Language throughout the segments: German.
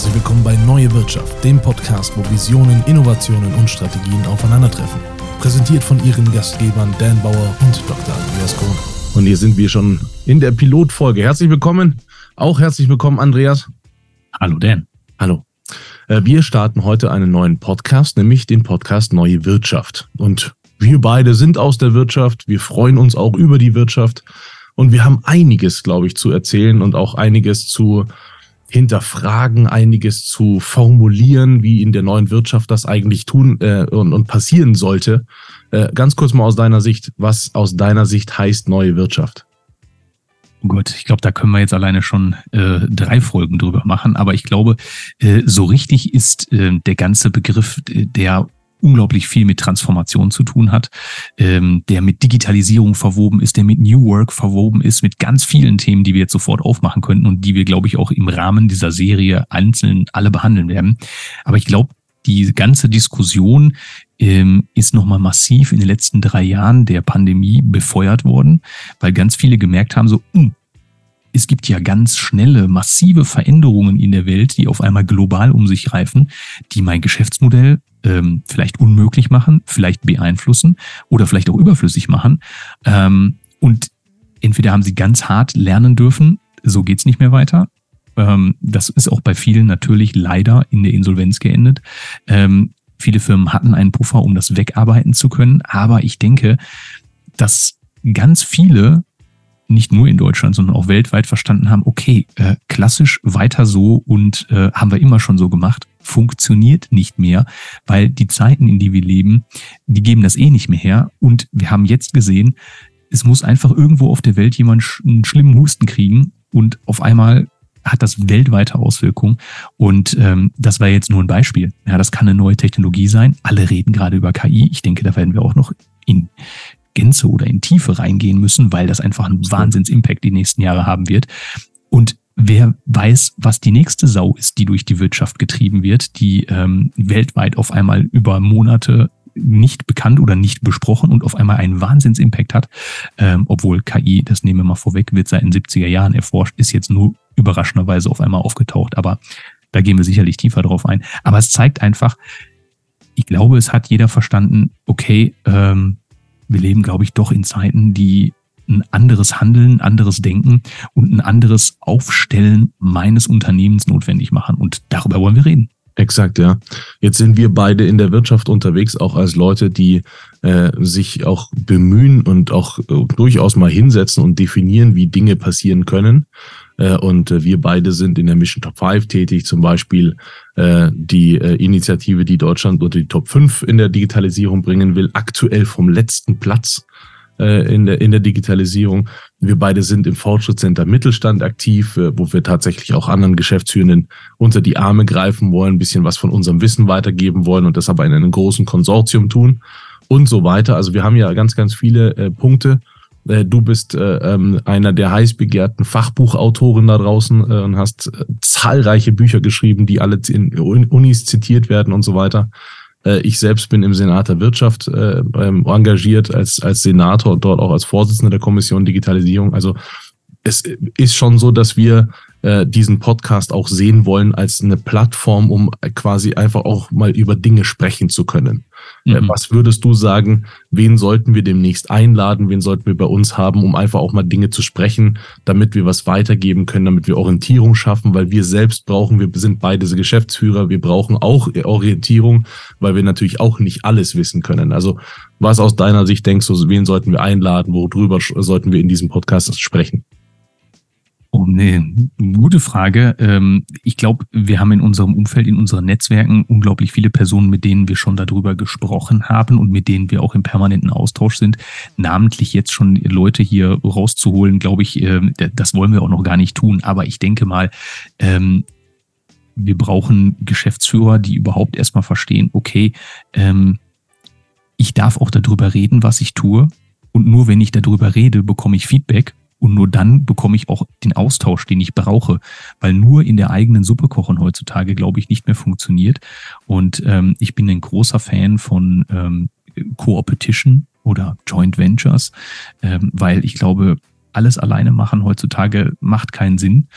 herzlich willkommen bei Neue Wirtschaft, dem Podcast, wo Visionen, Innovationen und Strategien aufeinandertreffen. Präsentiert von Ihren Gastgebern Dan Bauer und Dr. Andreas Kohn. Und hier sind wir schon in der Pilotfolge. Herzlich willkommen. Auch herzlich willkommen, Andreas. Hallo, Dan. Hallo. Äh, wir starten heute einen neuen Podcast, nämlich den Podcast Neue Wirtschaft. Und wir beide sind aus der Wirtschaft. Wir freuen uns auch über die Wirtschaft. Und wir haben einiges, glaube ich, zu erzählen und auch einiges zu hinterfragen, einiges zu formulieren, wie in der neuen Wirtschaft das eigentlich tun äh, und, und passieren sollte. Äh, ganz kurz mal aus deiner Sicht, was aus deiner Sicht heißt neue Wirtschaft? Gut, ich glaube, da können wir jetzt alleine schon äh, drei Folgen drüber machen. Aber ich glaube, äh, so richtig ist äh, der ganze Begriff, äh, der unglaublich viel mit Transformation zu tun hat, ähm, der mit Digitalisierung verwoben ist, der mit New Work verwoben ist, mit ganz vielen Themen, die wir jetzt sofort aufmachen könnten und die wir, glaube ich, auch im Rahmen dieser Serie einzeln alle behandeln werden. Aber ich glaube, die ganze Diskussion ähm, ist nochmal massiv in den letzten drei Jahren der Pandemie befeuert worden, weil ganz viele gemerkt haben, so, mh, hm, es gibt ja ganz schnelle, massive Veränderungen in der Welt, die auf einmal global um sich greifen, die mein Geschäftsmodell ähm, vielleicht unmöglich machen, vielleicht beeinflussen oder vielleicht auch überflüssig machen. Ähm, und entweder haben sie ganz hart lernen dürfen, so geht's nicht mehr weiter. Ähm, das ist auch bei vielen natürlich leider in der Insolvenz geendet. Ähm, viele Firmen hatten einen Puffer, um das wegarbeiten zu können. Aber ich denke, dass ganz viele nicht nur in Deutschland, sondern auch weltweit verstanden haben, okay, äh, klassisch weiter so und äh, haben wir immer schon so gemacht, funktioniert nicht mehr, weil die Zeiten, in die wir leben, die geben das eh nicht mehr her. Und wir haben jetzt gesehen, es muss einfach irgendwo auf der Welt jemand einen schlimmen Husten kriegen und auf einmal hat das weltweite Auswirkungen. Und ähm, das war jetzt nur ein Beispiel. Ja, das kann eine neue Technologie sein. Alle reden gerade über KI. Ich denke, da werden wir auch noch in Gänze oder in Tiefe reingehen müssen, weil das einfach einen Wahnsinns-Impact die nächsten Jahre haben wird. Und wer weiß, was die nächste Sau ist, die durch die Wirtschaft getrieben wird, die ähm, weltweit auf einmal über Monate nicht bekannt oder nicht besprochen und auf einmal einen Wahnsinns-Impact hat, ähm, obwohl KI, das nehmen wir mal vorweg, wird seit den 70er Jahren erforscht, ist jetzt nur überraschenderweise auf einmal aufgetaucht, aber da gehen wir sicherlich tiefer drauf ein. Aber es zeigt einfach, ich glaube, es hat jeder verstanden, okay, ähm, wir leben, glaube ich, doch in Zeiten, die ein anderes Handeln, anderes Denken und ein anderes Aufstellen meines Unternehmens notwendig machen. Und darüber wollen wir reden. Exakt, ja. Jetzt sind wir beide in der Wirtschaft unterwegs, auch als Leute, die äh, sich auch bemühen und auch äh, durchaus mal hinsetzen und definieren, wie Dinge passieren können. Äh, und äh, wir beide sind in der Mission Top 5 tätig, zum Beispiel äh, die äh, Initiative, die Deutschland unter die Top 5 in der Digitalisierung bringen will, aktuell vom letzten Platz äh, in der, in der Digitalisierung. Wir beide sind im Fortschrittscenter Mittelstand aktiv, äh, wo wir tatsächlich auch anderen Geschäftsführenden unter die Arme greifen wollen, ein bisschen was von unserem Wissen weitergeben wollen und das aber in einem großen Konsortium tun und so weiter. Also wir haben ja ganz, ganz viele äh, Punkte. Äh, du bist äh, ähm, einer der heiß begehrten Fachbuchautoren da draußen äh, und hast äh, zahlreiche Bücher geschrieben, die alle in Unis zitiert werden und so weiter. Äh, ich selbst bin im Senat der Wirtschaft äh, ähm, engagiert als, als Senator und dort auch als Vorsitzender der Kommission Digitalisierung. Also es ist schon so, dass wir äh, diesen Podcast auch sehen wollen als eine Plattform, um quasi einfach auch mal über Dinge sprechen zu können. Äh, mhm. Was würdest du sagen, wen sollten wir demnächst einladen, wen sollten wir bei uns haben, um einfach auch mal Dinge zu sprechen, damit wir was weitergeben können, damit wir Orientierung schaffen, weil wir selbst brauchen, wir sind beide Geschäftsführer, wir brauchen auch Orientierung, weil wir natürlich auch nicht alles wissen können. Also was aus deiner Sicht denkst du, wen sollten wir einladen, worüber sollten wir in diesem Podcast sprechen? Oh, nee, gute Frage. Ähm, ich glaube, wir haben in unserem Umfeld, in unseren Netzwerken unglaublich viele Personen, mit denen wir schon darüber gesprochen haben und mit denen wir auch im permanenten Austausch sind. Namentlich jetzt schon Leute hier rauszuholen, glaube ich, ähm, das wollen wir auch noch gar nicht tun. Aber ich denke mal, ähm, wir brauchen Geschäftsführer, die überhaupt erstmal verstehen, okay, ich darf auch darüber reden, was ich tue. Und nur wenn ich darüber rede, bekomme ich Feedback und nur dann bekomme ich auch den Austausch, den ich brauche. Weil nur in der eigenen Suppe kochen heutzutage, glaube ich, nicht mehr funktioniert. Und ähm, ich bin ein großer Fan von ähm, Co-Opetition oder Joint Ventures, ähm, weil ich glaube, alles alleine machen heutzutage macht keinen Sinn.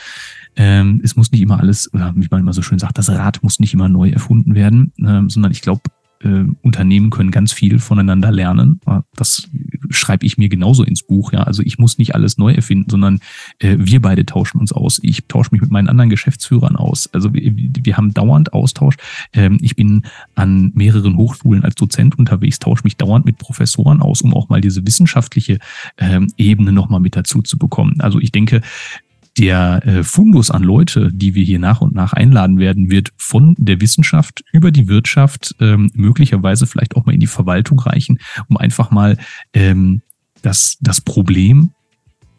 Ähm, es muss nicht immer alles, wie man immer so schön sagt, das Rad muss nicht immer neu erfunden werden, ähm, sondern ich glaube, äh, Unternehmen können ganz viel voneinander lernen. Das schreibe ich mir genauso ins Buch. Ja, also ich muss nicht alles neu erfinden, sondern äh, wir beide tauschen uns aus. Ich tausche mich mit meinen anderen Geschäftsführern aus. Also wir, wir haben dauernd Austausch. Ähm, ich bin an mehreren Hochschulen als Dozent unterwegs, tausche mich dauernd mit Professoren aus, um auch mal diese wissenschaftliche ähm, Ebene nochmal mit dazu zu bekommen. Also ich denke, der äh, Fundus an Leute, die wir hier nach und nach einladen werden, wird von der Wissenschaft über die Wirtschaft ähm, möglicherweise vielleicht auch mal in die Verwaltung reichen, um einfach mal ähm, das, das Problem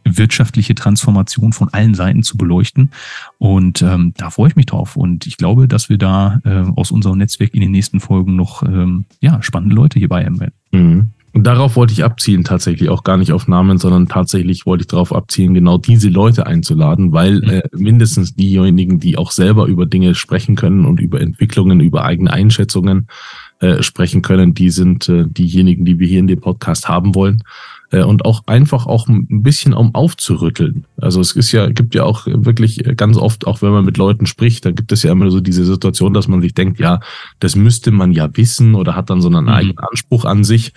wirtschaftliche Transformation von allen Seiten zu beleuchten. Und ähm, da freue ich mich drauf. Und ich glaube, dass wir da äh, aus unserem Netzwerk in den nächsten Folgen noch ähm, ja, spannende Leute hierbei haben werden. Mhm. Und darauf wollte ich abzielen, tatsächlich auch gar nicht auf Namen, sondern tatsächlich wollte ich darauf abzielen, genau diese Leute einzuladen, weil mhm. äh, mindestens diejenigen, die auch selber über Dinge sprechen können und über Entwicklungen, über eigene Einschätzungen äh, sprechen können, die sind äh, diejenigen, die wir hier in dem Podcast haben wollen. Äh, und auch einfach auch ein bisschen um aufzurütteln. Also es ist ja, gibt ja auch wirklich ganz oft, auch wenn man mit Leuten spricht, da gibt es ja immer so diese Situation, dass man sich denkt, ja, das müsste man ja wissen oder hat dann so einen mhm. eigenen Anspruch an sich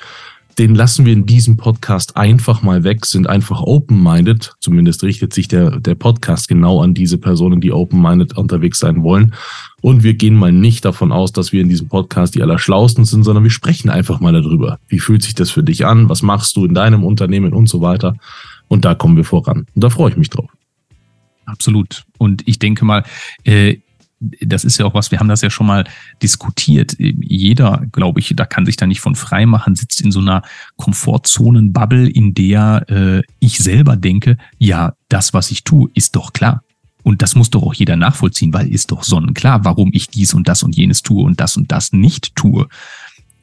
den lassen wir in diesem Podcast einfach mal weg, sind einfach open-minded. Zumindest richtet sich der, der Podcast genau an diese Personen, die open-minded unterwegs sein wollen. Und wir gehen mal nicht davon aus, dass wir in diesem Podcast die Allerschlausten sind, sondern wir sprechen einfach mal darüber. Wie fühlt sich das für dich an? Was machst du in deinem Unternehmen und so weiter? Und da kommen wir voran. Und da freue ich mich drauf. Absolut. Und ich denke mal, äh, das ist ja auch was, wir haben das ja schon mal diskutiert. Jeder, glaube ich, da kann sich da nicht von frei machen, sitzt in so einer Komfortzonen-Bubble, in der äh, ich selber denke, ja, das, was ich tue, ist doch klar. Und das muss doch auch jeder nachvollziehen, weil ist doch sonnenklar, warum ich dies und das und jenes tue und das und das nicht tue.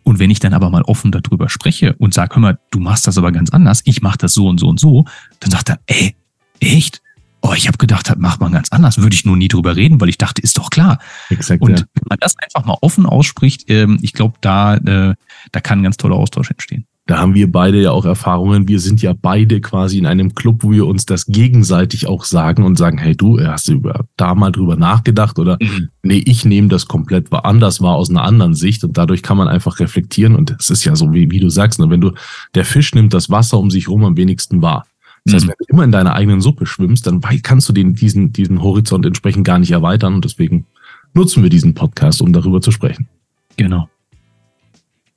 Und wenn ich dann aber mal offen darüber spreche und sage, hör mal, du machst das aber ganz anders, ich mache das so und so und so, dann sagt er, ey, echt? Oh, ich habe gedacht, das macht man ganz anders. Würde ich nur nie drüber reden, weil ich dachte, ist doch klar. Exakt, und ja. wenn man das einfach mal offen ausspricht, ähm, ich glaube, da, äh, da kann ein ganz toller Austausch entstehen. Da haben wir beide ja auch Erfahrungen. Wir sind ja beide quasi in einem Club, wo wir uns das gegenseitig auch sagen und sagen, hey du, hast du über, da mal drüber nachgedacht oder mhm. nee, ich nehme das komplett anders war aus einer anderen Sicht und dadurch kann man einfach reflektieren und es ist ja so, wie, wie du sagst, ne, wenn du, der Fisch nimmt das Wasser um sich rum am wenigsten wahr. Das heißt, mhm. wenn du immer in deiner eigenen Suppe schwimmst, dann kannst du den, diesen, diesen Horizont entsprechend gar nicht erweitern und deswegen nutzen wir diesen Podcast, um darüber zu sprechen. Genau.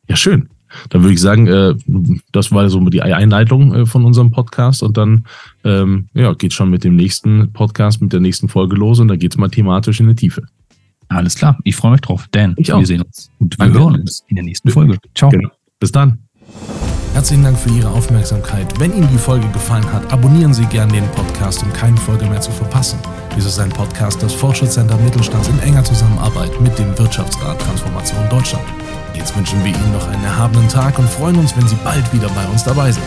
Ja, schön. Dann würde ich sagen, äh, das war so die Einleitung äh, von unserem Podcast und dann ähm, ja, geht schon mit dem nächsten Podcast, mit der nächsten Folge los und da geht es mal thematisch in die Tiefe. Alles klar, ich freue mich drauf. Dan, ich wir sehen uns und wir hören uns in der nächsten Folge. Ciao. Genau. Bis dann. Herzlichen Dank für Ihre Aufmerksamkeit. Wenn Ihnen die Folge gefallen hat, abonnieren Sie gerne den Podcast, um keine Folge mehr zu verpassen. Dies ist ein Podcast des Fortschrittscenter Mittelstands in enger Zusammenarbeit mit dem Wirtschaftsrat Transformation Deutschland. Jetzt wünschen wir Ihnen noch einen erhabenen Tag und freuen uns, wenn Sie bald wieder bei uns dabei sind.